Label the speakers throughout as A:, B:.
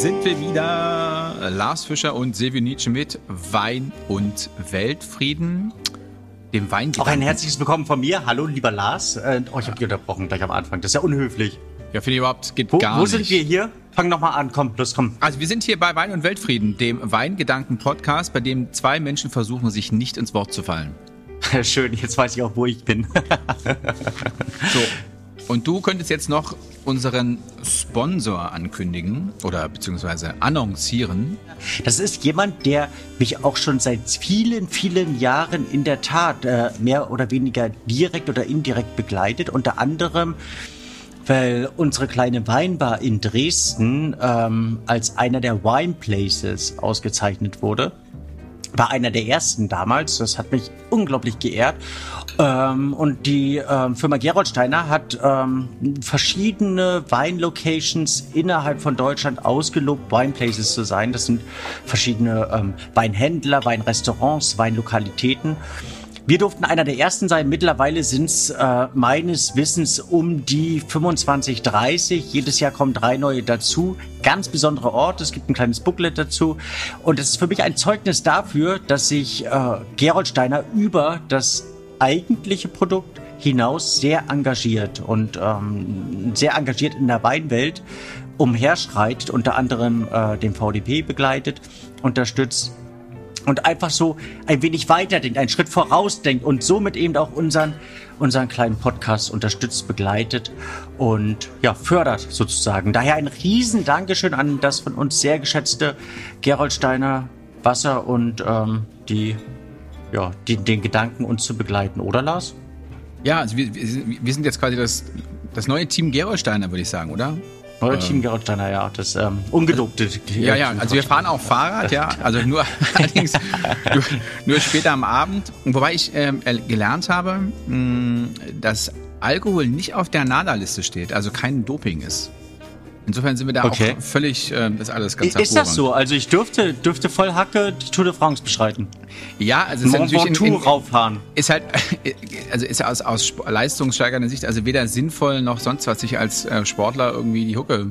A: sind wir wieder. Lars Fischer und Silvio Nietzsche mit Wein und Weltfrieden. Dem Wein.
B: Auch ein herzliches Willkommen von mir. Hallo, lieber Lars. Äh, oh, ich habe dich unterbrochen gleich am Anfang. Das ist ja unhöflich.
A: Ja, finde ich überhaupt, geht
B: wo,
A: gar
B: wo
A: nicht.
B: Wo sind wir hier? Fang nochmal an, komm, los, komm.
A: Also wir sind hier bei Wein und Weltfrieden, dem Weingedanken-Podcast, bei dem zwei Menschen versuchen, sich nicht ins Wort zu fallen.
B: Schön, jetzt weiß ich auch, wo ich bin.
A: so, und du könntest jetzt noch unseren Sponsor ankündigen oder beziehungsweise annoncieren.
B: Das ist jemand, der mich auch schon seit vielen, vielen Jahren in der Tat äh, mehr oder weniger direkt oder indirekt begleitet. Unter anderem, weil unsere kleine Weinbar in Dresden ähm, als einer der Wine Places ausgezeichnet wurde war einer der ersten damals. Das hat mich unglaublich geehrt. Ähm, und die ähm, Firma Geroldsteiner hat ähm, verschiedene Weinlocations innerhalb von Deutschland ausgelobt, Wineplaces zu sein. Das sind verschiedene ähm, Weinhändler, Weinrestaurants, Weinlokalitäten. Wir durften einer der ersten sein. Mittlerweile sind es äh, meines Wissens um die 25, 30. Jedes Jahr kommen drei neue dazu. Ganz besondere Ort. Es gibt ein kleines Booklet dazu. Und es ist für mich ein Zeugnis dafür, dass sich äh, Gerold Steiner über das eigentliche Produkt hinaus sehr engagiert und ähm, sehr engagiert in der Weinwelt umherschreitet, unter anderem äh, den VDP begleitet, unterstützt und einfach so ein wenig weiterdenkt, einen Schritt vorausdenkt und somit eben auch unseren, unseren kleinen Podcast unterstützt, begleitet und ja, fördert sozusagen. Daher ein riesen Dankeschön an das von uns sehr geschätzte Geroldsteiner Wasser und ähm, die, ja, die, den Gedanken, uns zu begleiten, oder Lars?
A: Ja, also wir, wir sind jetzt quasi das, das neue Team Geroldsteiner, würde ich sagen, oder?
B: Neue ähm, Team Geroldsteiner, ja, das ähm, ungedruckte.
A: Ja, ja, also wir fahren auch Fahrrad, ja, also nur allerdings nur, nur, später am Abend. Wobei ich ähm, gelernt habe, mh, dass Alkohol nicht auf der NADA-Liste steht, also kein Doping ist. Insofern sind wir da okay. auch völlig, äh, das ist alles ganz
B: Ist das so? Also ich dürfte, dürfte voll Hacke die Tour de France beschreiten.
A: Ja, also es ist
B: natürlich in, in, rauffahren.
A: Ist halt, also ist ja aus, aus leistungssteigernder Sicht also weder sinnvoll noch sonst was sich als äh, Sportler irgendwie die Hucke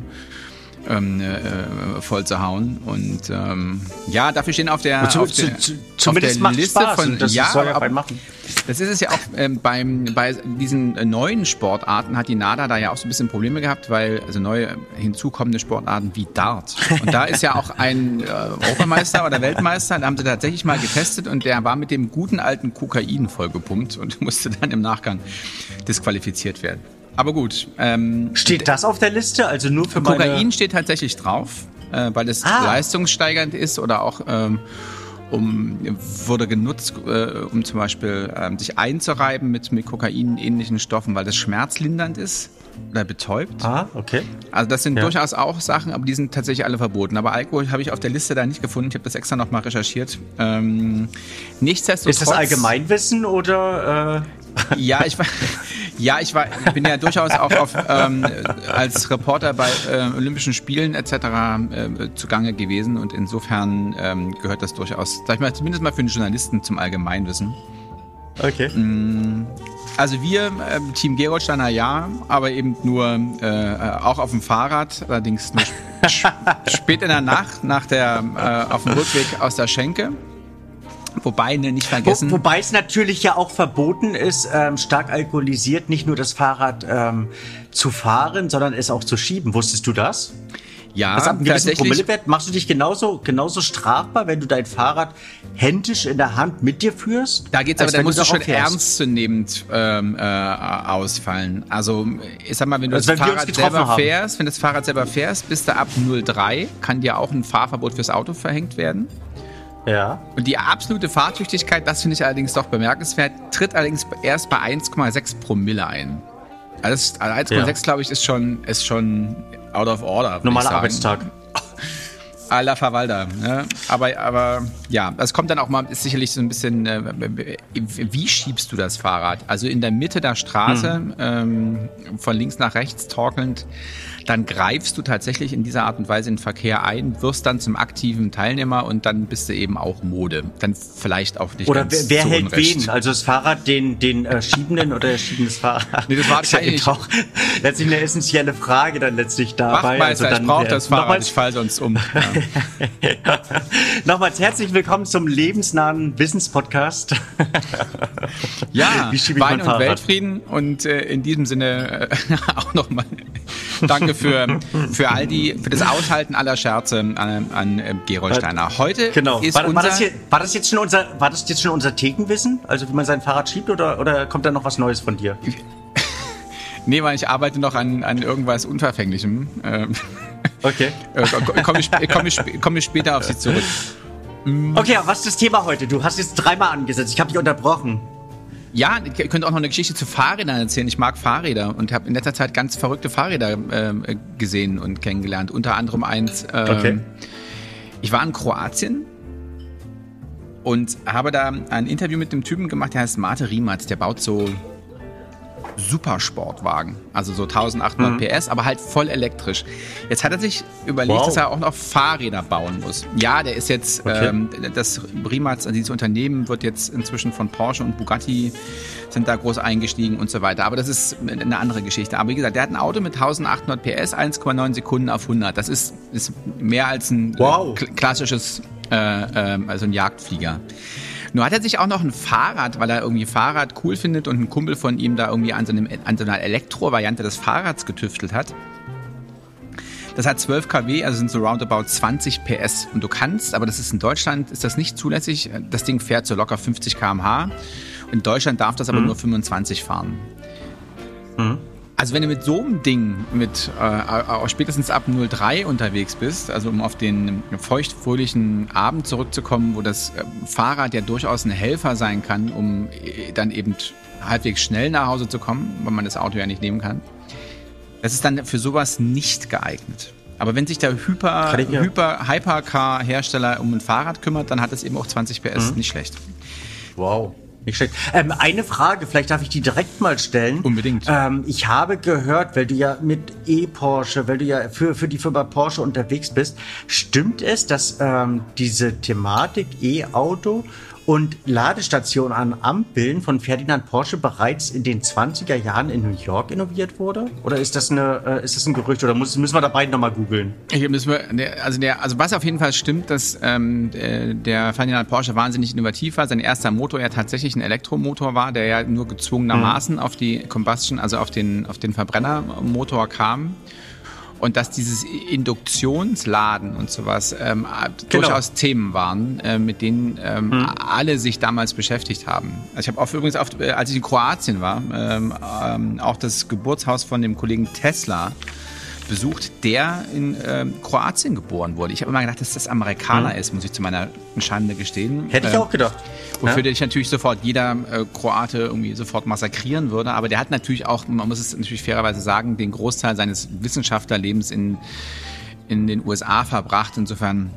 A: ähm, äh, voll zu hauen. Und ähm, ja, dafür stehen auf der,
B: zu,
A: auf
B: der, zu, zumindest auf der Liste Spaß von
A: das ja, soll ja ab, machen. Das ist es ja auch ähm, beim bei diesen äh, neuen Sportarten hat die NADA da ja auch so ein bisschen Probleme gehabt, weil also neue hinzukommende Sportarten wie Dart. Und da ist ja auch ein äh, Europameister oder Weltmeister, da haben sie tatsächlich mal getestet und der war mit dem guten alten Kokain vollgepumpt und musste dann im Nachgang disqualifiziert werden. Aber gut. Ähm,
B: steht das auf der Liste? Also nur für
A: Kokain
B: meine...
A: steht tatsächlich drauf, äh, weil es ah. leistungssteigernd ist oder auch ähm, um, wurde genutzt, äh, um zum Beispiel ähm, sich einzureiben mit, mit Kokain-ähnlichen Stoffen, weil das schmerzlindernd ist oder betäubt.
B: Ah, okay.
A: Also das sind ja. durchaus auch Sachen, aber die sind tatsächlich alle verboten. Aber Alkohol habe ich auf der Liste da nicht gefunden. Ich habe das extra nochmal recherchiert. Ähm, nichtsdestotrotz.
B: Ist das Allgemeinwissen oder?
A: Äh? Ja, ich war. Ja, ich war, bin ja durchaus auch auf, ähm, als Reporter bei äh, Olympischen Spielen etc. Äh, zugange gewesen und insofern ähm, gehört das durchaus, sag ich mal, zumindest mal für einen Journalisten zum Allgemeinwissen.
B: Okay.
A: Mm, also wir, äh, Team Geroldsteiner ja, aber eben nur äh, auch auf dem Fahrrad, allerdings nur spät in der Nacht, nach der, äh, auf dem Rückweg aus der Schenke. Wobei, ne, nicht vergessen.
B: Wo, wobei es natürlich ja auch verboten ist, ähm, stark alkoholisiert nicht nur das Fahrrad ähm, zu fahren, sondern es auch zu schieben. Wusstest du das?
A: Ja,
B: das hat einen gewissen Promillewert. Machst du dich genauso, genauso strafbar, wenn du dein Fahrrad händisch in der Hand mit dir führst?
A: Da geht's aber, da musst du schon ernstzunehmend ähm, äh, ausfallen. Also, ich sag mal, wenn du also das Fahrrad selber haben. fährst, wenn das Fahrrad selber fährst, bist du ab 03, kann dir auch ein Fahrverbot fürs Auto verhängt werden.
B: Ja.
A: Und die absolute Fahrtüchtigkeit, das finde ich allerdings doch bemerkenswert, tritt allerdings erst bei 1,6 Promille ein. Also 1,6 ja. glaube ich ist schon, ist schon out of order.
B: Normaler Arbeitstag.
A: A la Verwalter. Ne? Aber, aber ja, es kommt dann auch mal, ist sicherlich so ein bisschen, äh, wie schiebst du das Fahrrad? Also in der Mitte der Straße, hm. ähm, von links nach rechts torkelnd, dann greifst du tatsächlich in dieser Art und Weise in den Verkehr ein, wirst dann zum aktiven Teilnehmer und dann bist du eben auch Mode. Dann vielleicht auch nicht
B: Oder wer, wer hält Unrecht. wen? Also das Fahrrad, den, den äh, Schiebenden oder der schiebendes Fahrrad?
A: Nee, das war nicht.
B: auch letztlich eine essentielle Frage dann letztlich dabei.
A: Wachtmeister, also dann, ich brauche das Fahrrad, ich falle sonst um.
B: Ja. nochmals herzlich willkommen zum lebensnahen Wissenspodcast.
A: ja, Wein und Weltfrieden und äh, in diesem Sinne äh, auch nochmal danke für, für all die, für das Aushalten aller Scherze an, an äh, Gerold Steiner. Heute
B: genau.
A: ist
B: war,
A: unser
B: war, das hier, war das jetzt schon unser, war das jetzt schon unser Thekenwissen? Also wie man sein Fahrrad schiebt oder, oder kommt da noch was Neues von dir?
A: Nee, weil ich arbeite noch an, an irgendwas Unverfänglichem. Ähm,
B: okay.
A: Äh, Komme ich, komm ich, komm ich später auf Sie zurück.
B: Okay, was ist das Thema heute? Du hast jetzt dreimal angesetzt. Ich habe dich unterbrochen.
A: Ja, ihr könnt auch noch eine Geschichte zu Fahrrädern erzählen. Ich mag Fahrräder und habe in letzter Zeit ganz verrückte Fahrräder äh, gesehen und kennengelernt. Unter anderem eins. Äh, okay. Ich war in Kroatien und habe da ein Interview mit einem Typen gemacht, der heißt Mate Riematz. Der baut so Supersportwagen, also so 1800 mhm. PS, aber halt voll elektrisch. Jetzt hat er sich überlegt, wow. dass er auch noch Fahrräder bauen muss. Ja, der ist jetzt, okay. ähm, das Rimac, dieses Unternehmen wird jetzt inzwischen von Porsche und Bugatti sind da groß eingestiegen und so weiter. Aber das ist eine andere Geschichte. Aber wie gesagt, der hat ein Auto mit 1800 PS, 1,9 Sekunden auf 100. Das ist, ist mehr als ein wow. klassisches, äh, äh, also ein Jagdflieger. Nur hat er sich auch noch ein Fahrrad, weil er irgendwie Fahrrad cool findet und ein Kumpel von ihm da irgendwie an so, einem, an so einer Elektro-Variante des Fahrrads getüftelt hat. Das hat 12 kW, also sind so roundabout 20 PS. Und du kannst, aber das ist in Deutschland, ist das nicht zulässig. Das Ding fährt so locker 50 km/h. In Deutschland darf das aber mhm. nur 25 fahren. Mhm. Also wenn du mit so einem Ding mit äh, spätestens ab 03 unterwegs bist, also um auf den feuchtfröhlichen Abend zurückzukommen, wo das äh, Fahrrad ja durchaus ein Helfer sein kann, um äh, dann eben halbwegs schnell nach Hause zu kommen, weil man das Auto ja nicht nehmen kann. Das ist dann für sowas nicht geeignet. Aber wenn sich der Hyper, Hyper Hypercar-Hersteller um ein Fahrrad kümmert, dann hat es eben auch 20 PS, mhm. nicht schlecht.
B: Wow. Nicht schlecht. Ähm, eine Frage, vielleicht darf ich die direkt mal stellen.
A: Unbedingt.
B: Ähm, ich habe gehört, weil du ja mit E-Porsche, weil du ja für, für die Firma Porsche unterwegs bist, stimmt es, dass ähm, diese Thematik E-Auto und Ladestation an Ampeln von Ferdinand Porsche bereits in den 20er Jahren in New York innoviert wurde? Oder ist das, eine, äh, ist das ein Gerücht oder muss, müssen wir da beide nochmal googeln?
A: Also, also was auf jeden Fall stimmt, dass ähm, der Ferdinand Porsche wahnsinnig innovativ war. Sein erster Motor ja tatsächlich ein Elektromotor war, der ja nur gezwungenermaßen mhm. auf die Combustion, also auf den, auf den Verbrennermotor kam und dass dieses Induktionsladen und sowas ähm, genau. durchaus Themen waren, äh, mit denen ähm, mhm. alle sich damals beschäftigt haben. Also ich habe auch übrigens, oft, äh, als ich in Kroatien war, ähm, ähm, auch das Geburtshaus von dem Kollegen Tesla besucht, der in ähm, Kroatien geboren wurde. Ich habe immer gedacht, dass das Amerikaner mhm. ist, muss ich zu meiner Schande gestehen.
B: Hätte ich ähm, auch gedacht.
A: Wofür ja? dich natürlich sofort jeder äh, Kroate irgendwie sofort massakrieren würde. Aber der hat natürlich auch, man muss es natürlich fairerweise sagen, den Großteil seines Wissenschaftlerlebens in, in den USA verbracht. Insofern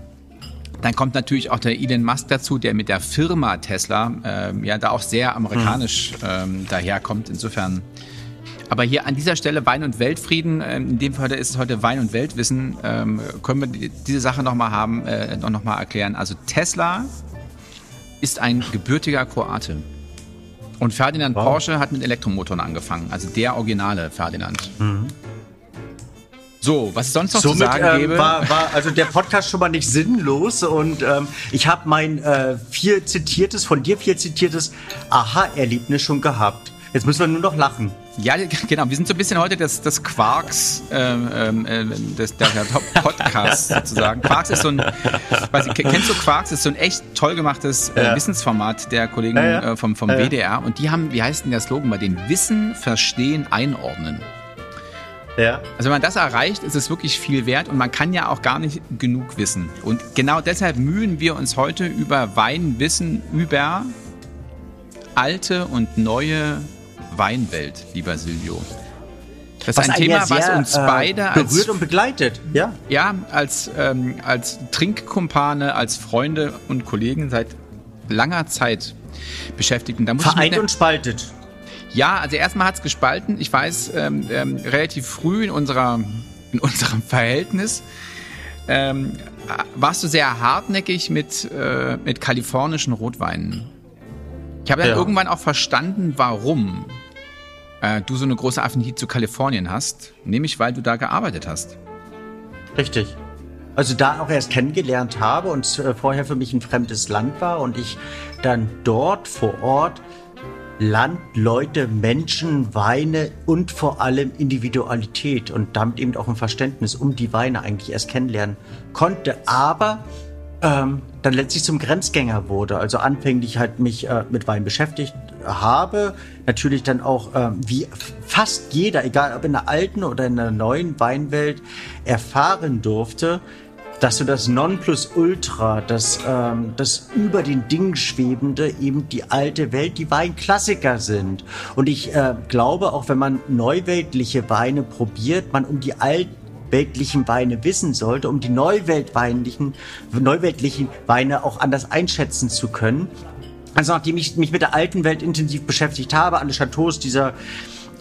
A: dann kommt natürlich auch der Elon Musk dazu, der mit der Firma Tesla ähm, ja da auch sehr amerikanisch mhm. ähm, daherkommt. Insofern aber hier an dieser Stelle Wein und Weltfrieden, ähm, in dem Fall ist es heute Wein und Weltwissen, ähm, können wir diese Sache nochmal haben, äh, noch mal erklären. Also Tesla ist ein gebürtiger Kroate. Und Ferdinand wow. Porsche hat mit Elektromotoren angefangen, also der originale Ferdinand. Mhm. So, was sonst noch Somit, zu sagen ähm, gäbe?
B: War, war also der Podcast schon mal nicht sinnlos und ähm, ich habe mein äh, viel zitiertes, von dir viel zitiertes Aha-Erlebnis schon gehabt. Jetzt müssen wir nur noch lachen.
A: Ja, genau. Wir sind so ein bisschen heute das, das Quarks, ähm, ähm äh, das, der, der Podcast sozusagen. Quarks ist so ein, weiß ich, kennst du Quarks? Ist so ein echt toll gemachtes äh, ja. Wissensformat der Kollegen ja, ja. Äh, vom, vom WDR. Und die haben, wie heißt denn der Slogan bei den Wissen, Verstehen, Einordnen. Ja. Also wenn man das erreicht, ist es wirklich viel wert und man kann ja auch gar nicht genug wissen. Und genau deshalb mühen wir uns heute über Weinwissen über alte und neue Weinwelt, lieber Silvio. Das ist ein Thema, sehr, was uns äh, beide
B: als, berührt und begleitet. Ja,
A: ja als, ähm, als Trinkkumpane, als Freunde und Kollegen seit langer Zeit beschäftigt.
B: Und da muss Vereint und spaltet.
A: Ja, also erstmal hat es gespalten. Ich weiß, ähm, ähm, relativ früh in, unserer, in unserem Verhältnis ähm, warst du sehr hartnäckig mit, äh, mit kalifornischen Rotweinen. Ich habe dann ja. irgendwann auch verstanden, warum äh, du so eine große Affinität zu Kalifornien hast. Nämlich, weil du da gearbeitet hast.
B: Richtig. Also da auch erst kennengelernt habe und äh, vorher für mich ein fremdes Land war und ich dann dort vor Ort Land, Leute, Menschen, Weine und vor allem Individualität und damit eben auch ein Verständnis um die Weine eigentlich erst kennenlernen konnte, aber ähm, dann letztlich zum Grenzgänger wurde. Also anfänglich halt mich äh, mit Wein beschäftigt habe, natürlich dann auch äh, wie fast jeder, egal ob in der alten oder in der neuen Weinwelt, erfahren durfte, dass du das Nonplusultra, das, ähm, das über den Dingen schwebende, eben die alte Welt, die Weinklassiker sind. Und ich äh, glaube, auch wenn man neuweltliche Weine probiert, man um die altweltlichen Weine wissen sollte, um die neuweltweinlichen, neuweltlichen Weine auch anders einschätzen zu können. Also nachdem ich mich mit der alten Welt intensiv beschäftigt habe, alle Chateaus dieser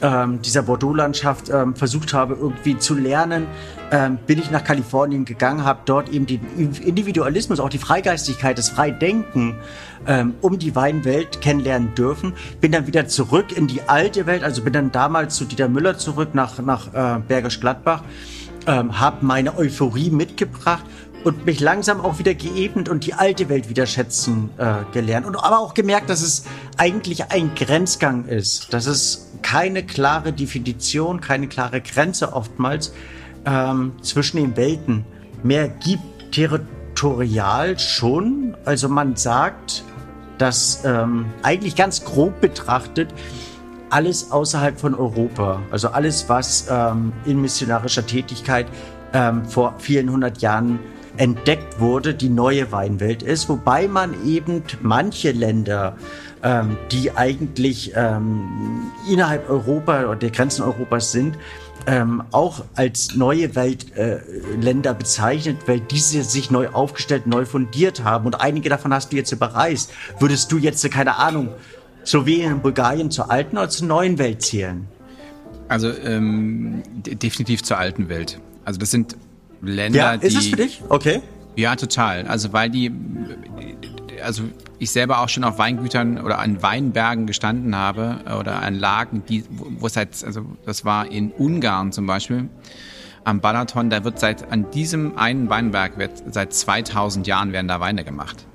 B: ähm, dieser Bordeaux-Landschaft ähm, versucht habe, irgendwie zu lernen, ähm, bin ich nach Kalifornien gegangen, habe dort eben den Individualismus, auch die Freigeistigkeit, das Freidenken ähm, um die Weinwelt kennenlernen dürfen. Bin dann wieder zurück in die alte Welt, also bin dann damals zu Dieter Müller zurück nach, nach äh, Bergisch Gladbach, ähm, habe meine Euphorie mitgebracht und mich langsam auch wieder geebnet und die alte Welt wieder schätzen äh, gelernt. Und aber auch gemerkt, dass es eigentlich ein Grenzgang ist, dass es keine klare Definition, keine klare Grenze oftmals ähm, zwischen den Welten mehr gibt. Territorial schon. Also man sagt, dass ähm, eigentlich ganz grob betrachtet alles außerhalb von Europa, also alles, was ähm, in missionarischer Tätigkeit ähm, vor vielen hundert Jahren entdeckt wurde, die neue Weinwelt ist, wobei man eben manche Länder, ähm, die eigentlich ähm, innerhalb Europa oder der Grenzen Europas sind, ähm, auch als neue Weltländer äh, bezeichnet, weil diese sich neu aufgestellt, neu fundiert haben. Und einige davon hast du jetzt überreist. Würdest du jetzt, keine Ahnung, Slowenien und Bulgarien zur alten oder zur neuen Welt zählen?
A: Also ähm, definitiv zur alten Welt. Also das sind Länder, ja,
B: ist die. Ist es für dich? Okay.
A: Ja, total. Also weil die, also ich selber auch schon auf Weingütern oder an Weinbergen gestanden habe oder an Lagen, die, wo es halt, also das war in Ungarn zum Beispiel, am Balaton, da wird seit, an diesem einen Weinberg wird seit 2000 Jahren werden da Weine gemacht.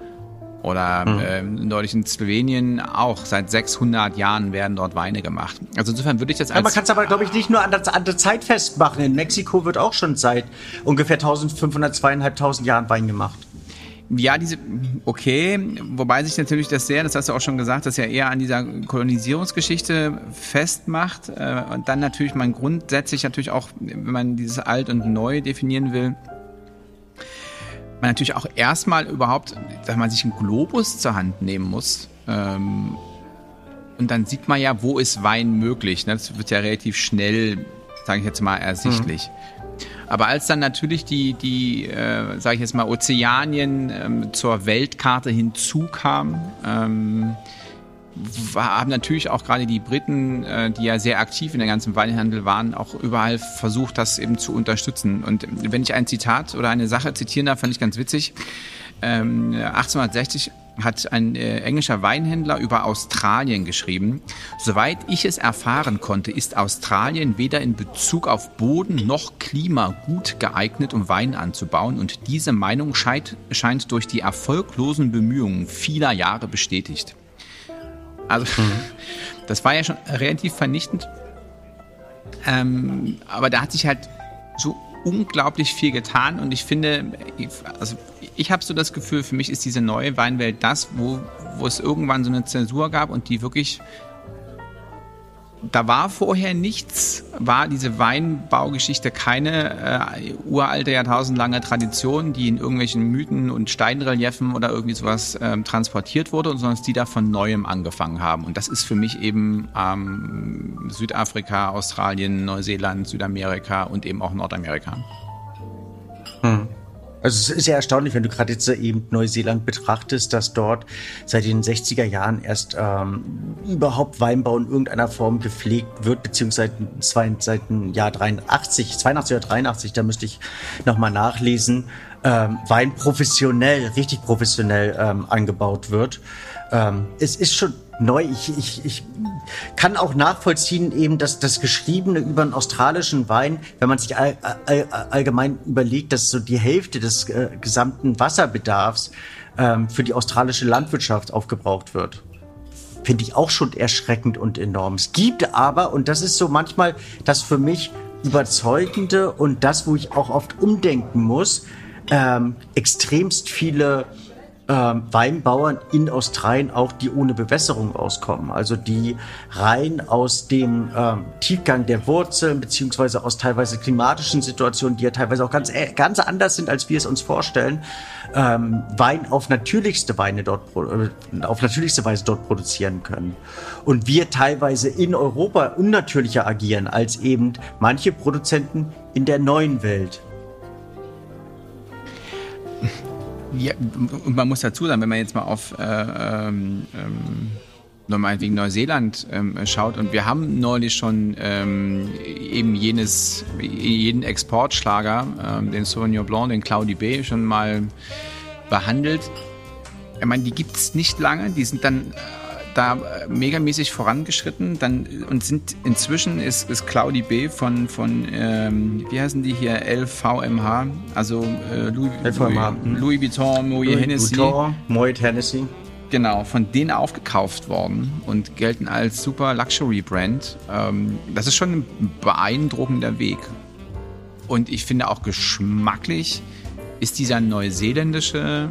A: Oder mhm. ähm, neulich in Slowenien auch. Seit 600 Jahren werden dort Weine gemacht. Also insofern würde ich das als...
B: Ja, man kann es aber, glaube ich, nicht nur an der, an der Zeit festmachen. In Mexiko wird auch schon seit ungefähr 1500, 2500 Jahren Wein gemacht.
A: Ja, diese, okay, wobei sich natürlich das sehr, das hast du auch schon gesagt, das ja eher an dieser Kolonisierungsgeschichte festmacht. Äh, und dann natürlich man grundsätzlich natürlich auch, wenn man dieses Alt und Neu definieren will, man natürlich auch erstmal überhaupt, dass man sich einen Globus zur Hand nehmen muss. Ähm, und dann sieht man ja, wo ist Wein möglich. Ne? Das wird ja relativ schnell, sage ich jetzt mal, ersichtlich. Mhm. Aber als dann natürlich die, die äh, sage ich jetzt mal, Ozeanien ähm, zur Weltkarte hinzukam, ähm, haben natürlich auch gerade die Briten, äh, die ja sehr aktiv in der ganzen Weinhandel waren, auch überall versucht, das eben zu unterstützen. Und wenn ich ein Zitat oder eine Sache zitieren darf, fand ich ganz witzig. Ähm, 1860 hat ein äh, englischer Weinhändler über Australien geschrieben. Soweit ich es erfahren konnte, ist Australien weder in Bezug auf Boden noch Klima gut geeignet, um Wein anzubauen. Und diese Meinung scheint durch die erfolglosen Bemühungen vieler Jahre bestätigt. Also, mhm. das war ja schon relativ vernichtend. Ähm, aber da hat sich halt so unglaublich viel getan und ich finde, also ich habe so das Gefühl, für mich ist diese neue Weinwelt das, wo, wo es irgendwann so eine Zensur gab und die wirklich da war vorher nichts, war diese Weinbaugeschichte keine äh, uralte, jahrtausendlange Tradition, die in irgendwelchen Mythen und Steinreliefen oder irgendwie sowas ähm, transportiert wurde, sondern die da von Neuem angefangen haben. Und das ist für mich eben ähm, Südafrika, Australien, Neuseeland, Südamerika und eben auch Nordamerika.
B: Also es ist sehr erstaunlich, wenn du gerade jetzt eben Neuseeland betrachtest, dass dort seit den 60er Jahren erst ähm, überhaupt Weinbau in irgendeiner Form gepflegt wird, beziehungsweise seit, seit dem Jahr 83, 82 oder 83, da müsste ich nochmal nachlesen, ähm, Wein professionell, richtig professionell ähm, angebaut wird. Ähm, es ist schon neu. Ich, ich, ich kann auch nachvollziehen, eben, dass das Geschriebene über einen australischen Wein, wenn man sich all, all, allgemein überlegt, dass so die Hälfte des äh, gesamten Wasserbedarfs ähm, für die australische Landwirtschaft aufgebraucht wird. Finde ich auch schon erschreckend und enorm. Es gibt aber, und das ist so manchmal das für mich überzeugende und das, wo ich auch oft umdenken muss, ähm, extremst viele ähm, Weinbauern in Australien auch, die ohne Bewässerung auskommen. Also die rein aus dem ähm, Tiefgang der Wurzeln beziehungsweise aus teilweise klimatischen Situationen, die ja teilweise auch ganz, äh, ganz anders sind, als wir es uns vorstellen, ähm, Wein auf natürlichste Weine dort, äh, auf natürlichste Weise dort produzieren können. Und wir teilweise in Europa unnatürlicher agieren als eben manche Produzenten in der neuen Welt.
A: Ja, und man muss dazu sagen, wenn man jetzt mal auf äh, ähm, ähm nochmal wegen Neuseeland ähm, schaut und wir haben neulich schon ähm, eben jenes jeden Exportschlager, ähm, den Sauvignon Blanc, den Cloudy Bay schon mal behandelt. Ich meine, die gibt es nicht lange, die sind dann da äh, megamäßig vorangeschritten dann, und sind inzwischen ist, ist Cloudy B von, von ähm, wie heißen die hier, LVMH, also äh, Louis, LVMH. Louis, hm. Louis Vuitton, Moet Louis Hennessy. Vuitton,
B: Moet Hennessy.
A: Genau, von denen aufgekauft worden und gelten als super Luxury Brand. Ähm, das ist schon ein beeindruckender Weg. Und ich finde auch geschmacklich ist dieser neuseeländische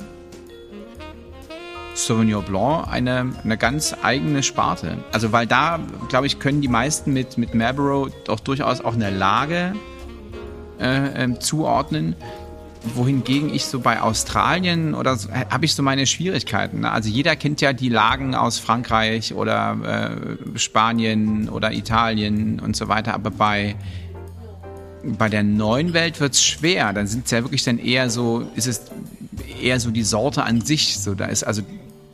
A: Sauvignon Blanc eine, eine ganz eigene Sparte. Also weil da, glaube ich, können die meisten mit, mit Marlborough doch durchaus auch eine Lage äh, äh, zuordnen. Wohingegen ich so bei Australien oder so, habe ich so meine Schwierigkeiten. Ne? Also jeder kennt ja die Lagen aus Frankreich oder äh, Spanien oder Italien und so weiter. Aber bei, bei der neuen Welt wird es schwer. Dann sind es ja wirklich dann eher so, ist es eher so die Sorte an sich. So, da ist also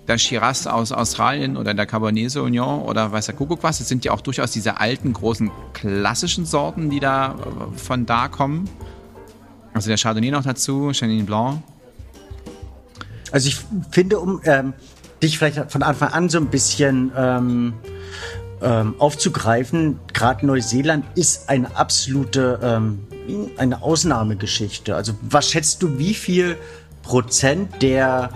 A: der Shiraz aus Australien oder der Cabernet Sauvignon oder weiß der Kuckuck was. Das sind ja auch durchaus diese alten, großen, klassischen Sorten, die da äh, von da kommen. Also der Chardonnay noch dazu, Chenin Blanc.
B: Also ich finde, um ähm, dich vielleicht von Anfang an so ein bisschen ähm, ähm, aufzugreifen, gerade Neuseeland ist eine absolute ähm, eine Ausnahmegeschichte. Also was schätzt du, wie viel Prozent der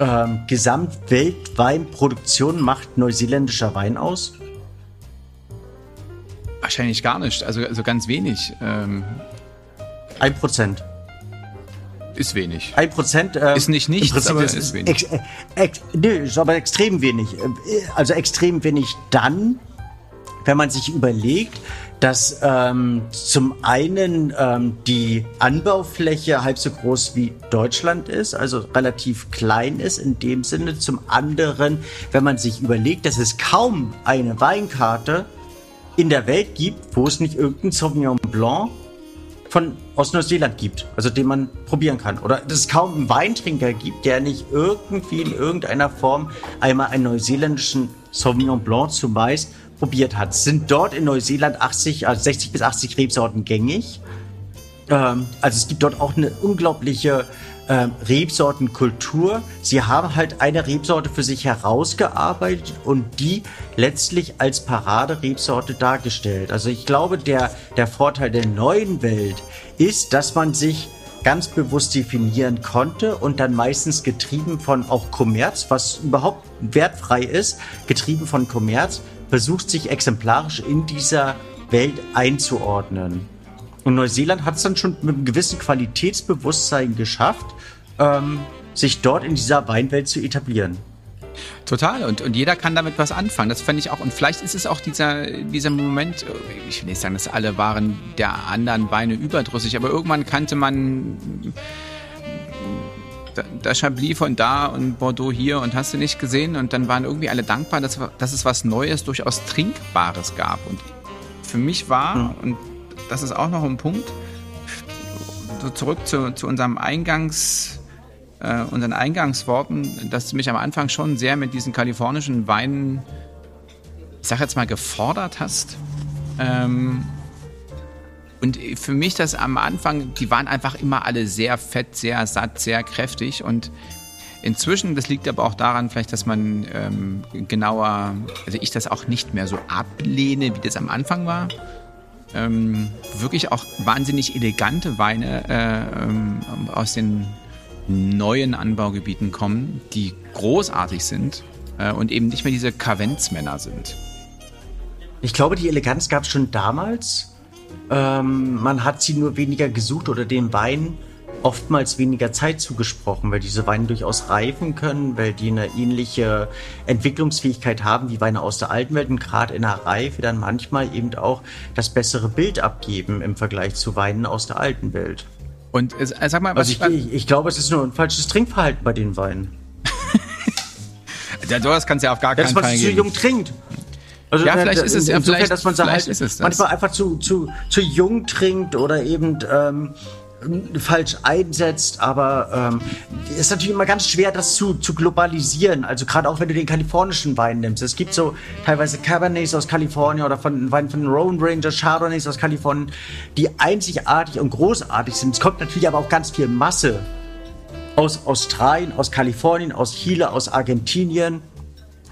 B: ähm, Gesamtweltweinproduktion macht neuseeländischer Wein aus?
A: Wahrscheinlich gar nicht, also, also ganz wenig. Ähm,
B: Ein Prozent.
A: Ist wenig.
B: Ein Prozent. Äh,
A: ist nicht nichts, aber ist, ist wenig. Ex,
B: ex, nö, ist aber extrem wenig. Also extrem wenig dann, wenn man sich überlegt, dass ähm, zum einen ähm, die Anbaufläche halb so groß wie Deutschland ist, also relativ klein ist in dem Sinne. Zum anderen, wenn man sich überlegt, dass es kaum eine Weinkarte in der Welt gibt, wo es nicht irgendein Sauvignon Blanc von aus Neuseeland gibt, also den man probieren kann. Oder dass es kaum einen Weintrinker gibt, der nicht irgendwie in irgendeiner Form einmal einen neuseeländischen Sauvignon Blanc zumeist probiert hat. Sind dort in Neuseeland 80, also 60 bis 80 Rebsorten gängig. Ähm, also es gibt dort auch eine unglaubliche ähm, Rebsortenkultur. Sie haben halt eine Rebsorte für sich herausgearbeitet und die letztlich als Paraderebsorte dargestellt. Also ich glaube, der, der Vorteil der neuen Welt ist, dass man sich ganz bewusst definieren konnte und dann meistens getrieben von auch Kommerz, was überhaupt wertfrei ist, getrieben von Kommerz, versucht sich exemplarisch in dieser Welt einzuordnen. Und Neuseeland hat es dann schon mit einem gewissen Qualitätsbewusstsein geschafft, ähm, sich dort in dieser Weinwelt zu etablieren.
A: Total. Und, und jeder kann damit was anfangen. Das fände ich auch. Und vielleicht ist es auch dieser, dieser Moment, ich will nicht sagen, dass alle waren der anderen Weine überdrüssig, aber irgendwann kannte man das Chablis von da und Bordeaux hier und hast du nicht gesehen. Und dann waren irgendwie alle dankbar, dass, dass es was Neues, durchaus Trinkbares gab. Und für mich war, mhm. und das ist auch noch ein Punkt, so zurück zu, zu unserem Eingangs, äh, unseren Eingangsworten, dass du mich am Anfang schon sehr mit diesen kalifornischen Weinen, ich sag jetzt mal, gefordert hast. Ähm, und für mich das am Anfang, die waren einfach immer alle sehr fett, sehr satt, sehr kräftig und Inzwischen, das liegt aber auch daran, vielleicht, dass man ähm, genauer, also ich das auch nicht mehr so ablehne, wie das am Anfang war. Ähm, wirklich auch wahnsinnig elegante Weine äh, ähm, aus den neuen Anbaugebieten kommen, die großartig sind äh, und eben nicht mehr diese Kavenzmänner sind.
B: Ich glaube, die Eleganz gab es schon damals. Ähm, man hat sie nur weniger gesucht oder den Wein oftmals weniger Zeit zugesprochen, weil diese Weine durchaus reifen können, weil die eine ähnliche Entwicklungsfähigkeit haben wie Weine aus der alten Welt und gerade in der Reife dann manchmal eben auch das bessere Bild abgeben im Vergleich zu Weinen aus der alten Welt.
A: Und äh, sag mal,
B: was also ich, ich, ich glaube, es ist nur ein falsches Trinkverhalten bei den Weinen.
A: ja, das kannst du ja auf gar keinen Fall
B: geben. Dass man zu jung trinkt.
A: Also ja, vielleicht ist es ja vielleicht,
B: dass man halt manchmal einfach zu, zu, zu jung trinkt oder eben ähm, falsch einsetzt, aber ähm, ist natürlich immer ganz schwer, das zu, zu globalisieren. Also gerade auch wenn du den kalifornischen Wein nimmst. Es gibt so teilweise Cabernets aus Kalifornien oder von Wein von Roan Ranger, Chardonnays aus Kalifornien, die einzigartig und großartig sind. Es kommt natürlich aber auch ganz viel Masse aus Australien, aus Kalifornien, aus Chile, aus Argentinien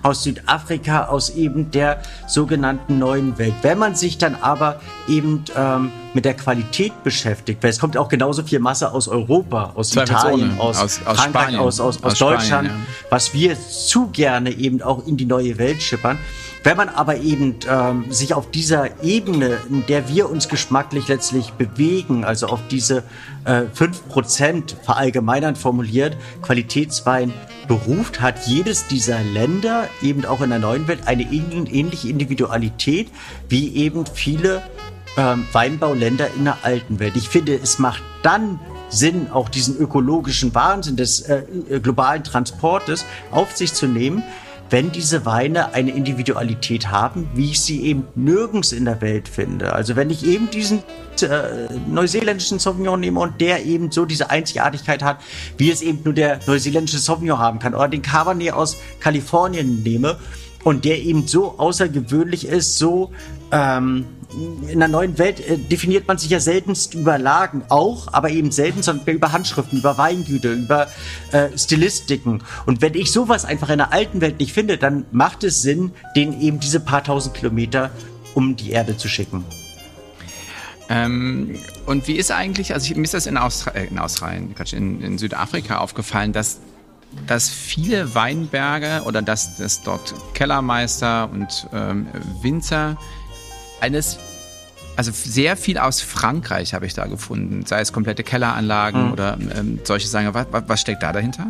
B: aus Südafrika, aus eben der sogenannten neuen Welt. Wenn man sich dann aber eben ähm, mit der Qualität beschäftigt, weil es kommt auch genauso viel Masse aus Europa, aus Italien, aus, aus, aus Frankreich, Spanien, aus, aus, aus, Deutschland, Spanien, ja. was wir zu gerne eben auch in die neue Welt schippern. Wenn man aber eben ähm, sich auf dieser Ebene, in der wir uns geschmacklich letztlich bewegen, also auf diese äh, 5% verallgemeinern formuliert, Qualitätswein beruft, hat jedes dieser Länder eben auch in der neuen Welt eine ähnliche Individualität wie eben viele ähm, Weinbauländer in der alten Welt. Ich finde, es macht dann Sinn, auch diesen ökologischen Wahnsinn des äh, globalen Transportes auf sich zu nehmen, wenn diese Weine eine Individualität haben, wie ich sie eben nirgends in der Welt finde. Also wenn ich eben diesen äh, neuseeländischen Sauvignon nehme und der eben so diese Einzigartigkeit hat, wie es eben nur der neuseeländische Sauvignon haben kann, oder den Cabernet aus Kalifornien nehme und der eben so außergewöhnlich ist, so ähm, in der neuen Welt äh, definiert man sich ja seltenst über Lagen auch, aber eben selten, sondern über Handschriften, über Weingüte, über äh, Stilistiken. Und wenn ich sowas einfach in der alten Welt nicht finde, dann macht es Sinn, den eben diese paar tausend Kilometer um die Erde zu schicken.
A: Ähm, und wie ist eigentlich, also ich, mir ist das in, Austra äh, in Australien, in, in Südafrika aufgefallen, dass dass viele Weinberge oder dass, dass dort Kellermeister und ähm, Winzer eines, also sehr viel aus Frankreich habe ich da gefunden, sei es komplette Kelleranlagen mhm. oder ähm, solche Sachen. Was, was, steckt da dahinter?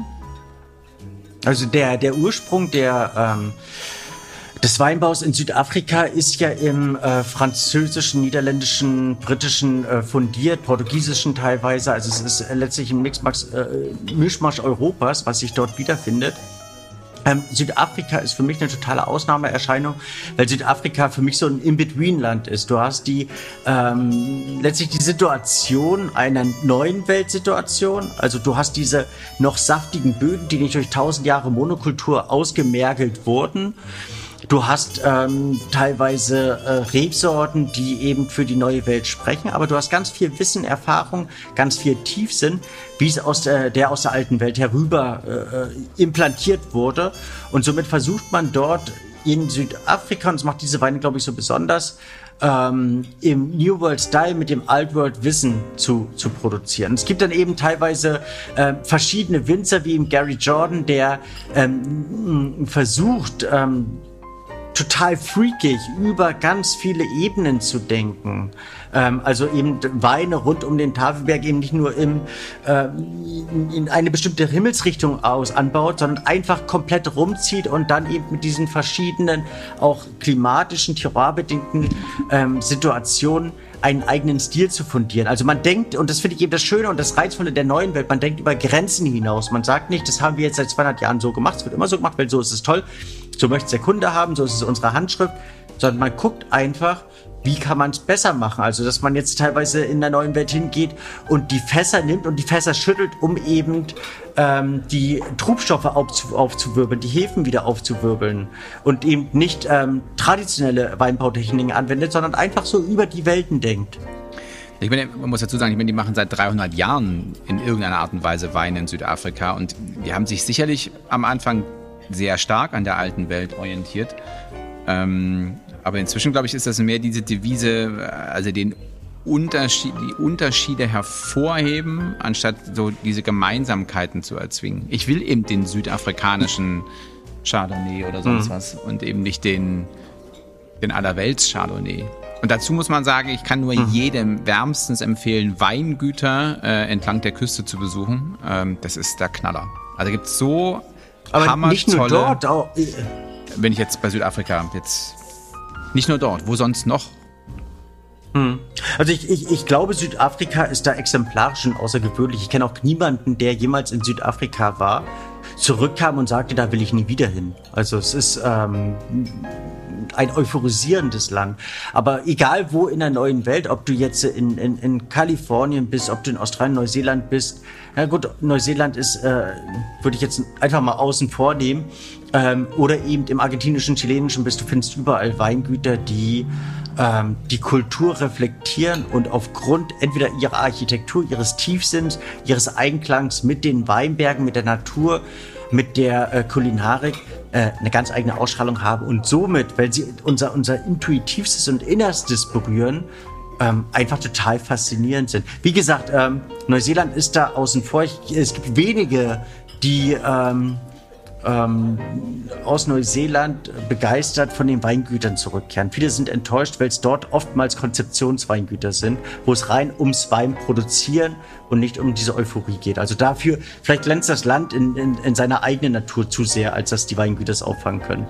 B: Also der, der Ursprung der ähm, des Weinbaus in Südafrika ist ja im äh, französischen, niederländischen, britischen äh, fundiert, portugiesischen teilweise. Also es ist letztlich ein Mixmax, äh, Mischmasch Europas, was sich dort wiederfindet. Ähm, Südafrika ist für mich eine totale Ausnahmeerscheinung, weil Südafrika für mich so ein In-Between-Land ist. Du hast die ähm, letztlich die Situation einer neuen Weltsituation. Also du hast diese noch saftigen Böden, die nicht durch tausend Jahre Monokultur ausgemergelt wurden. Du hast ähm, teilweise äh, Rebsorten, die eben für die neue Welt sprechen, aber du hast ganz viel Wissen, Erfahrung, ganz viel Tiefsinn, wie es aus der, der aus der alten Welt herüber äh, implantiert wurde. Und somit versucht man dort in Südafrika, und das macht diese Weine, glaube ich, so besonders, ähm, im New World Style mit dem Alt World Wissen zu, zu produzieren. Es gibt dann eben teilweise äh, verschiedene Winzer, wie im Gary Jordan, der ähm, versucht, ähm, total freakig, über ganz viele Ebenen zu denken. Ähm, also eben Weine rund um den Tafelberg eben nicht nur im, äh, in eine bestimmte Himmelsrichtung aus anbaut, sondern einfach komplett rumzieht und dann eben mit diesen verschiedenen, auch klimatischen, terrorbedingten ähm, Situationen einen eigenen Stil zu fundieren. Also man denkt, und das finde ich eben das Schöne und das Reizvolle der neuen Welt, man denkt über Grenzen hinaus. Man sagt nicht, das haben wir jetzt seit 200 Jahren so gemacht, es wird immer so gemacht, weil so ist es toll, so möchte es der Kunde haben, so ist es unsere Handschrift, sondern man guckt einfach, wie kann man es besser machen? Also, dass man jetzt teilweise in der neuen Welt hingeht und die Fässer nimmt und die Fässer schüttelt, um eben ähm, die Trubstoffe aufzu aufzuwirbeln, die Hefen wieder aufzuwirbeln und eben nicht ähm, traditionelle Weinbautechniken anwendet, sondern einfach so über die Welten denkt.
A: Ich meine, man muss dazu sagen, ich meine, die machen seit 300 Jahren in irgendeiner Art und Weise Wein in Südafrika und die haben sich sicherlich am Anfang sehr stark an der alten Welt orientiert. Ähm, aber inzwischen, glaube ich, ist das mehr diese Devise, also den Unterschied, die Unterschiede hervorheben, anstatt so diese Gemeinsamkeiten zu erzwingen. Ich will eben den südafrikanischen Chardonnay oder sonst mhm. was und eben nicht den, den Allerwelts Chardonnay. Und dazu muss man sagen, ich kann nur mhm. jedem wärmstens empfehlen, Weingüter äh, entlang der Küste zu besuchen. Ähm, das ist der Knaller. Also gibt es so
B: aber nicht nur dort, auch.
A: Wenn ich jetzt bei Südafrika jetzt. Nicht nur dort, wo sonst noch?
B: Hm. Also ich, ich, ich glaube, Südafrika ist da exemplarisch und außergewöhnlich. Ich kenne auch niemanden, der jemals in Südafrika war, zurückkam und sagte, da will ich nie wieder hin. Also es ist ähm, ein euphorisierendes Land. Aber egal wo in der neuen Welt, ob du jetzt in, in, in Kalifornien bist, ob du in Australien, Neuseeland bist, na gut, Neuseeland ist, äh, würde ich jetzt einfach mal außen vor nehmen. Ähm, oder eben im argentinischen, chilenischen bist, du findest überall Weingüter, die ähm, die Kultur reflektieren und aufgrund entweder ihrer Architektur, ihres Tiefsinns, ihres Einklangs mit den Weinbergen, mit der Natur, mit der äh, Kulinarik äh, eine ganz eigene Ausstrahlung haben und somit, weil sie unser, unser intuitivstes und innerstes berühren, ähm, einfach total faszinierend sind. Wie gesagt, ähm, Neuseeland ist da außen vor. Ich, es gibt wenige, die ähm, ähm, aus Neuseeland begeistert von den Weingütern zurückkehren. Viele sind enttäuscht, weil es dort oftmals Konzeptionsweingüter sind, wo es rein ums Wein produzieren und nicht um diese Euphorie geht. Also dafür, vielleicht glänzt das Land in, in, in seiner eigenen Natur zu sehr, als dass die Weingüter es auffangen können.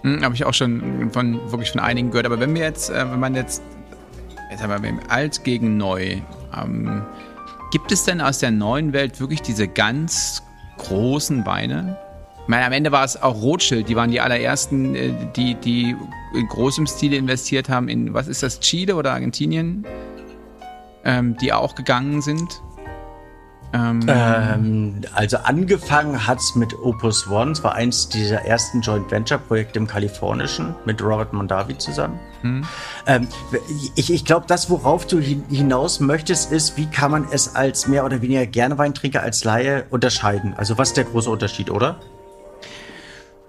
A: Hm, Habe ich auch schon von wirklich von einigen gehört. Aber wenn wir jetzt, äh, wenn man jetzt jetzt haben wir alt gegen neu. Ähm, gibt es denn aus der neuen Welt wirklich diese ganz großen Weine? Meine, am Ende war es auch Rothschild, die waren die allerersten, äh, die, die in großem Stil investiert haben in, was ist das, Chile oder Argentinien, ähm, die auch gegangen sind.
B: Ähm, ähm, also angefangen hat es mit Opus One, es war eins dieser ersten Joint Venture Projekte im Kalifornischen mit Robert Mondavi zusammen. Hm. Ähm, ich ich glaube, das, worauf du hinaus möchtest, ist, wie kann man es als mehr oder weniger gerne Weintrinker als Laie unterscheiden? Also was ist der große Unterschied, oder?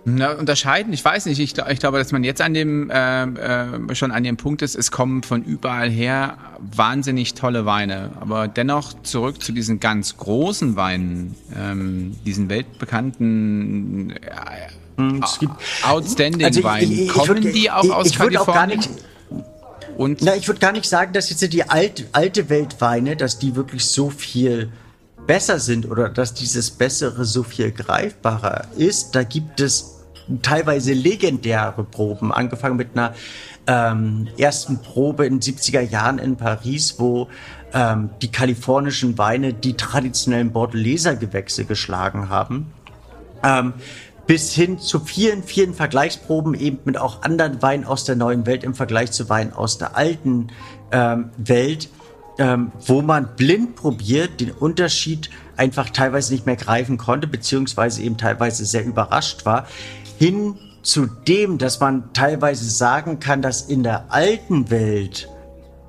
A: Na, unterscheiden, ich weiß nicht. Ich, ich, glaube, dass man jetzt an dem äh, äh, schon an dem Punkt ist, es kommen von überall her wahnsinnig tolle Weine. Aber dennoch zurück zu diesen ganz großen Weinen, ähm, diesen weltbekannten äh, es gibt, Outstanding also Weinen. Ich, ich, Kommen würd, die auch aus Kalifornien? Auch gar nicht,
B: und Na, ich würde gar nicht sagen, dass jetzt die alt, alte Weltweine, dass die wirklich so viel besser sind oder dass dieses Bessere so viel greifbarer ist. Da gibt es teilweise legendäre Proben, angefangen mit einer ähm, ersten Probe in den 70er Jahren in Paris, wo ähm, die kalifornischen Weine die traditionellen Bordeleser Gewächse geschlagen haben. Ähm, bis hin zu vielen, vielen Vergleichsproben eben mit auch anderen Weinen aus der neuen Welt im Vergleich zu Weinen aus der alten ähm, Welt, ähm, wo man blind probiert, den Unterschied einfach teilweise nicht mehr greifen konnte, beziehungsweise eben teilweise sehr überrascht war hin zu dem, dass man teilweise sagen kann, dass in der alten Welt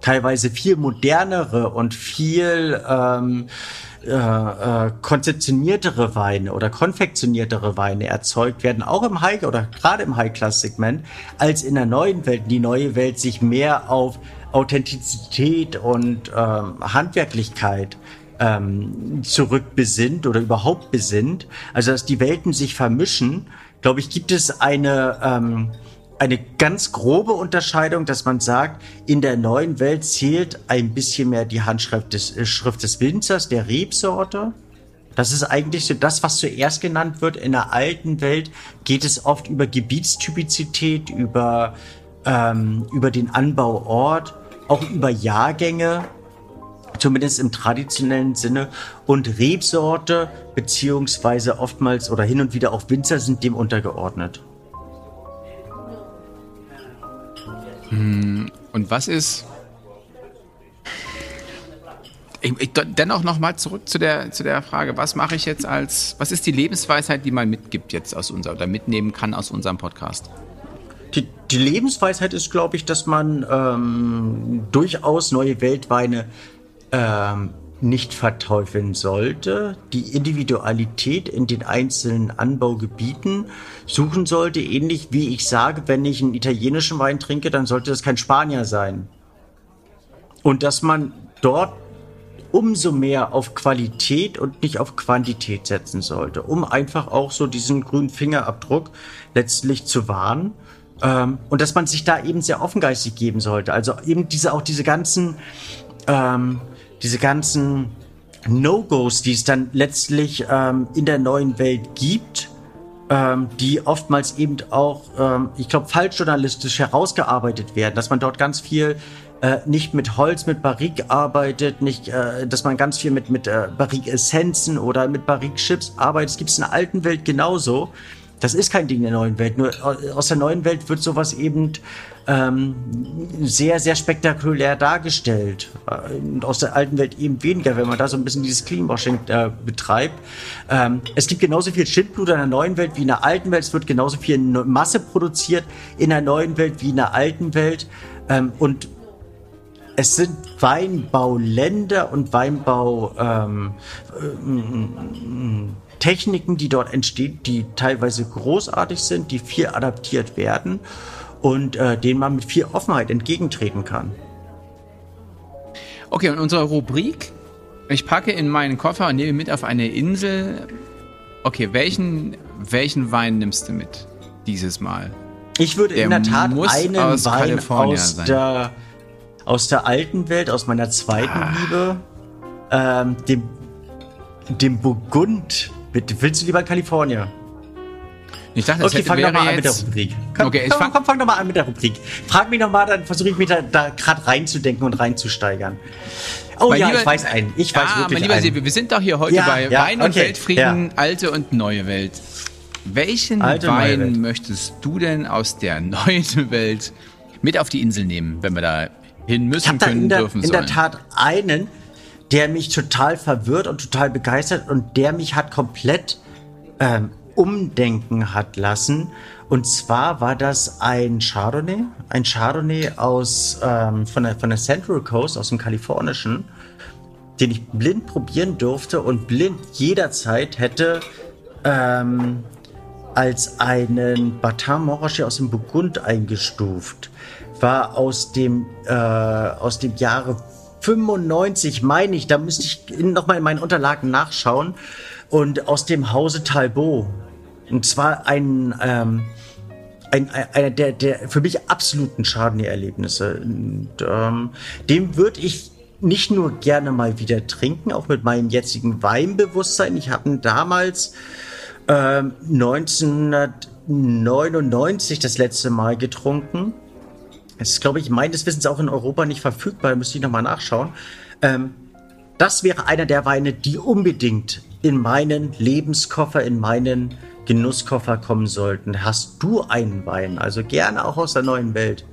B: teilweise viel modernere und viel ähm, äh, äh, konzeptioniertere Weine oder konfektioniertere Weine erzeugt werden, auch im High oder gerade im High-Class-Segment, als in der neuen Welt. Die neue Welt sich mehr auf Authentizität und ähm, Handwerklichkeit ähm, zurückbesinnt oder überhaupt besinnt. Also dass die Welten sich vermischen glaube ich, gibt es eine, ähm, eine ganz grobe Unterscheidung, dass man sagt, in der neuen Welt zählt ein bisschen mehr die Handschrift des, äh, Schrift des Winzers, der Rebsorte. Das ist eigentlich so das, was zuerst genannt wird. In der alten Welt geht es oft über Gebietstypizität, über, ähm, über den Anbauort, auch über Jahrgänge, zumindest im traditionellen Sinne. Und Rebsorte beziehungsweise oftmals oder hin und wieder auch Winzer sind dem untergeordnet.
A: Hm, und was ist. Ich, ich, dennoch nochmal zurück zu der, zu der Frage, was mache ich jetzt als, was ist die Lebensweisheit, die man mitgibt jetzt aus unserem, oder mitnehmen kann aus unserem Podcast?
B: Die, die Lebensweisheit ist, glaube ich, dass man ähm, durchaus neue Weltweine ähm, nicht verteufeln sollte, die Individualität in den einzelnen Anbaugebieten suchen sollte, ähnlich wie ich sage, wenn ich einen italienischen Wein trinke, dann sollte das kein Spanier sein. Und dass man dort umso mehr auf Qualität und nicht auf Quantität setzen sollte, um einfach auch so diesen grünen Fingerabdruck letztlich zu wahren. Ähm, und dass man sich da eben sehr offengeistig geben sollte. Also eben diese auch diese ganzen ähm, diese ganzen No-Gos, die es dann letztlich ähm, in der neuen Welt gibt, ähm, die oftmals eben auch, ähm, ich glaube, falschjournalistisch herausgearbeitet werden, dass man dort ganz viel äh, nicht mit Holz, mit Barrique arbeitet, nicht, äh, dass man ganz viel mit, mit äh, Barrique-Essenzen oder mit Barrique-Chips arbeitet. Das gibt es in der alten Welt genauso. Das ist kein Ding der neuen Welt. Nur äh, aus der neuen Welt wird sowas eben ähm, sehr, sehr spektakulär dargestellt. Und aus der alten Welt eben weniger, wenn man da so ein bisschen dieses Cleanwashing äh, betreibt. Ähm, es gibt genauso viel Schindblut in der neuen Welt wie in der alten Welt. Es wird genauso viel Masse produziert in der neuen Welt wie in der alten Welt. Ähm, und es sind Weinbauländer und Weinbau ähm, äh, die dort entstehen, die teilweise großartig sind, die viel adaptiert werden und äh, denen man mit viel Offenheit entgegentreten kann.
A: Okay, und unsere Rubrik, ich packe in meinen Koffer und nehme mit auf eine Insel. Okay, welchen, welchen Wein nimmst du mit dieses Mal?
B: Ich würde der in der Tat einen Wein aus der, aus der alten Welt, aus meiner zweiten ah. Liebe, ähm, dem, dem Burgund. Bitte, willst du lieber in Kalifornien?
A: Ich dachte, okay,
B: fang doch mal an mit der Rubrik. Komm, okay, komm, komm, fang doch mal an mit der Rubrik. Frag mich noch mal, dann versuche ich mich da, da gerade reinzudenken und reinzusteigern. Oh mein ja, lieber, ich weiß einen. Ich weiß ah, wirklich mein lieber
A: einen. wir sind doch hier heute ja, bei ja, Wein und okay, Weltfrieden, ja. alte und neue Welt. Welchen alte Wein Welt. möchtest du denn aus der neuen Welt mit auf die Insel nehmen, wenn wir da hin müssen, können,
B: der,
A: dürfen
B: in sollen? In der Tat einen, der mich total verwirrt und total begeistert und der mich hat komplett ähm, umdenken hat lassen. Und zwar war das ein Chardonnay, ein Chardonnay aus ähm, von, der, von der Central Coast, aus dem kalifornischen, den ich blind probieren durfte und blind jederzeit hätte ähm, als einen Batin Montrachet aus dem Burgund eingestuft. War aus dem, äh, aus dem Jahre 95, meine ich, da müsste ich nochmal in meinen Unterlagen nachschauen. Und aus dem Hause Talbot. Und zwar ein, ähm, ein, einer der, der für mich absoluten Chardonnay-Erlebnisse. ähm, dem würde ich nicht nur gerne mal wieder trinken, auch mit meinem jetzigen Weinbewusstsein. Ich habe ihn damals ähm, 1999 das letzte Mal getrunken. Es ist, glaube ich, meines Wissens auch in Europa nicht verfügbar, da müsste ich nochmal nachschauen. Ähm, das wäre einer der Weine, die unbedingt in meinen Lebenskoffer, in meinen Genusskoffer kommen sollten. Hast du einen Wein? Also gerne auch aus der neuen Welt.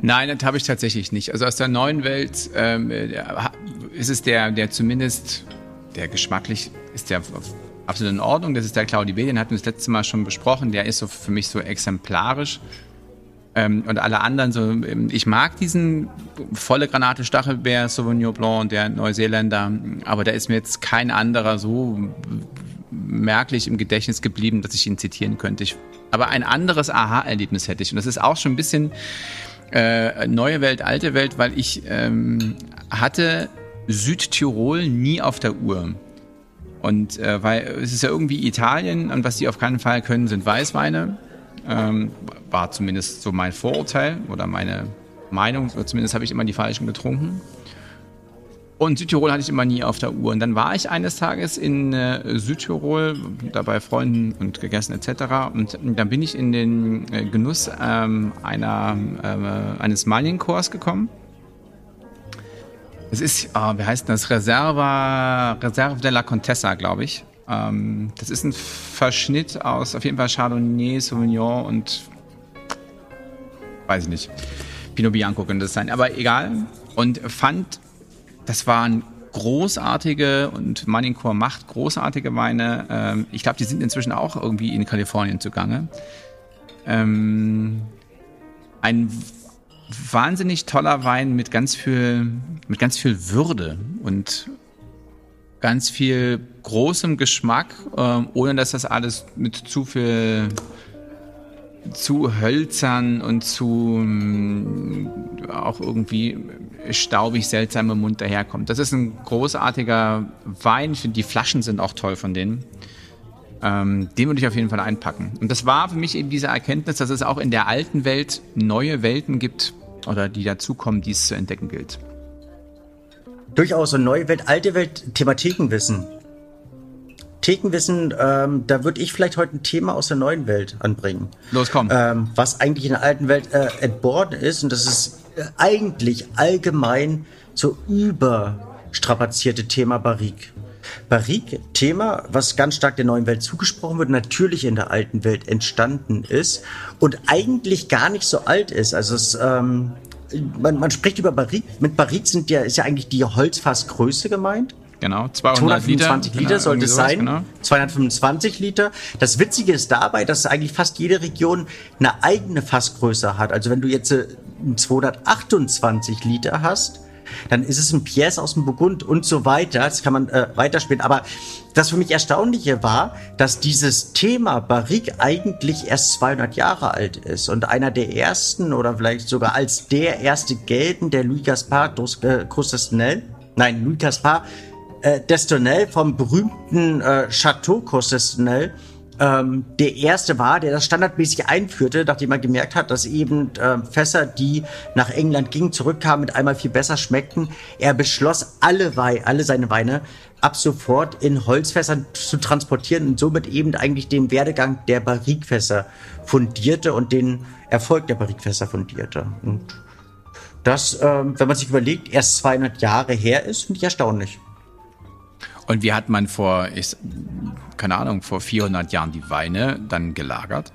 A: Nein, das habe ich tatsächlich nicht. Also aus der neuen Welt ähm, ist es der, der zumindest, der geschmacklich ist der absolut in Ordnung. Das ist der Claudi B, den hatten wir das letzte Mal schon besprochen. Der ist so für mich so exemplarisch. Ähm, und alle anderen so, ähm, ich mag diesen volle Granate Stachelbeer Sauvignon Blanc, der Neuseeländer, aber da ist mir jetzt kein anderer so merklich im Gedächtnis geblieben, dass ich ihn zitieren könnte. Ich, aber ein anderes Aha-Erlebnis hätte ich und das ist auch schon ein bisschen äh, neue Welt, alte Welt, weil ich ähm, hatte Südtirol nie auf der Uhr. Und äh, weil es ist ja irgendwie Italien und was die auf keinen Fall können, sind Weißweine. Ähm, war zumindest so mein Vorurteil oder meine Meinung. Zumindest habe ich immer die falschen getrunken. Und Südtirol hatte ich immer nie auf der Uhr. Und dann war ich eines Tages in äh, Südtirol, da bei Freunden und gegessen etc. Und dann bin ich in den äh, Genuss ähm, einer, äh, eines Malienchors gekommen. Es ist, oh, wie heißt das? Reserva, Reserve de la Contessa, glaube ich. Ähm, das ist ein Verschnitt aus auf jeden Fall Chardonnay, Sauvignon und weiß ich nicht. Pinot Bianco könnte das sein, aber egal. Und fand das waren großartige und Manincore macht großartige Weine. Ähm, ich glaube, die sind inzwischen auch irgendwie in Kalifornien zugange. Ähm, ein wahnsinnig toller Wein mit ganz viel, mit ganz viel Würde und ganz viel großem Geschmack, ähm, ohne dass das alles mit zu viel zu hölzern und zu mm, auch irgendwie staubig seltsam im Mund daherkommt. Das ist ein großartiger Wein. Ich finde, die Flaschen sind auch toll von denen. Ähm, den würde ich auf jeden Fall einpacken. Und das war für mich eben diese Erkenntnis, dass es auch in der alten Welt neue Welten gibt oder die dazukommen, die es zu entdecken gilt.
B: Durchaus eine neue Welt, alte Welt, Thematikenwissen. Thekenwissen, ähm, da würde ich vielleicht heute ein Thema aus der neuen Welt anbringen.
A: Los, komm.
B: Ähm, was eigentlich in der alten Welt äh, entborgen ist, und das ist äh, eigentlich allgemein so überstrapazierte Thema Barrique. Barrique, Thema, was ganz stark der neuen Welt zugesprochen wird, natürlich in der alten Welt entstanden ist und eigentlich gar nicht so alt ist. Also es, ähm, man, man spricht über Barrique. Mit Barrique sind ja, ist ja eigentlich die Holzfassgröße gemeint.
A: Genau,
B: 200 225 Liter, Liter genau, sollte es sein. Genau. 225 Liter. Das Witzige ist dabei, dass eigentlich fast jede Region eine eigene Fassgröße hat. Also wenn du jetzt 228 äh, Liter hast, dann ist es ein Pièce aus dem Burgund und so weiter. Das kann man äh, weiterspielen. Aber das für mich Erstaunliche war, dass dieses Thema Barrique eigentlich erst 200 Jahre alt ist und einer der ersten oder vielleicht sogar als der erste gelten, der Louis Gaspard äh, Crustesnel, nein, Louis Gaspard äh, Destonel vom berühmten äh, Chateau Costesnel ähm, der erste war, der das standardmäßig einführte, nachdem er gemerkt hat, dass eben äh, Fässer, die nach England gingen, zurückkamen, mit einmal viel besser schmeckten. Er beschloss, alle, Wei alle seine Weine ab sofort in Holzfässern zu transportieren und somit eben eigentlich den Werdegang der Barrikfässer fundierte und den Erfolg der Barrikfässer fundierte. Und das, ähm, wenn man sich überlegt, erst 200 Jahre her ist, finde ich erstaunlich.
A: Und wie hat man vor, ich, keine Ahnung, vor 400 Jahren die Weine dann gelagert?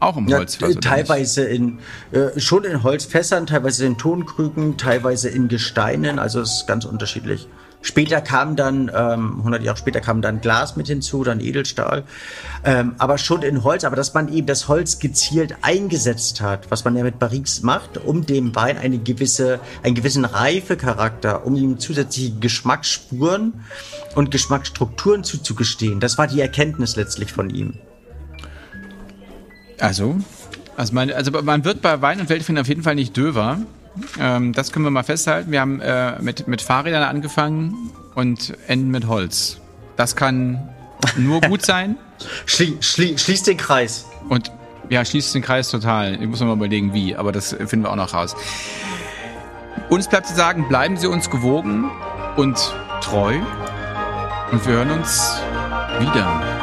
B: Auch im Holzfass? Ja, teilweise in, äh, schon in Holzfässern, teilweise in Tonkrügen, teilweise in Gesteinen, also es ist ganz unterschiedlich. Später kam dann, ähm, 100 Jahre später kam dann Glas mit hinzu, dann Edelstahl, ähm, aber schon in Holz. Aber dass man eben das Holz gezielt eingesetzt hat, was man ja mit Barriques macht, um dem Wein eine gewisse, einen gewissen Reifecharakter, um ihm zusätzliche Geschmacksspuren und Geschmacksstrukturen zuzugestehen. Das war die Erkenntnis letztlich von ihm.
A: Also, also, man, also man wird bei Wein und Weltfinden auf jeden Fall nicht döver. Ähm, das können wir mal festhalten. Wir haben äh, mit, mit Fahrrädern angefangen und enden mit Holz. Das kann nur gut sein.
B: Schlie, schlie, schließt den Kreis.
A: Und ja, schließt den Kreis total. Ich muss mal überlegen, wie, aber das finden wir auch noch raus. Uns bleibt zu sagen, bleiben Sie uns gewogen und treu. Und wir hören uns wieder.